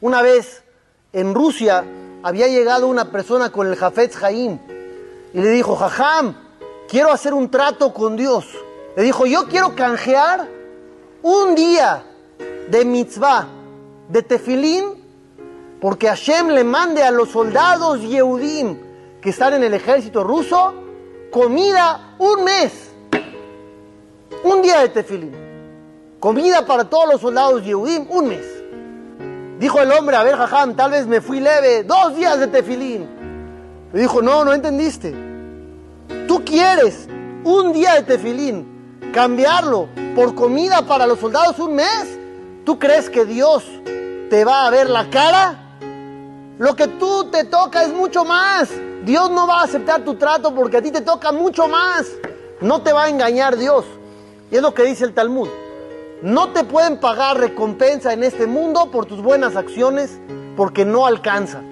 Una vez en Rusia había llegado una persona con el Jafetz Haim y le dijo, Jajam, quiero hacer un trato con Dios. Le dijo, yo quiero canjear un día de mitzvah, de tefilín, porque Hashem le mande a los soldados Yehudim que están en el ejército ruso comida un mes. Un día de tefilín. Comida para todos los soldados Yehudim un mes. Dijo el hombre, a ver, jajam, tal vez me fui leve, dos días de tefilín. Le dijo, no, no entendiste. Tú quieres un día de tefilín, cambiarlo por comida para los soldados un mes. ¿Tú crees que Dios te va a ver la cara? Lo que tú te toca es mucho más. Dios no va a aceptar tu trato porque a ti te toca mucho más. No te va a engañar Dios. Y es lo que dice el Talmud. No te pueden pagar recompensa en este mundo por tus buenas acciones porque no alcanza.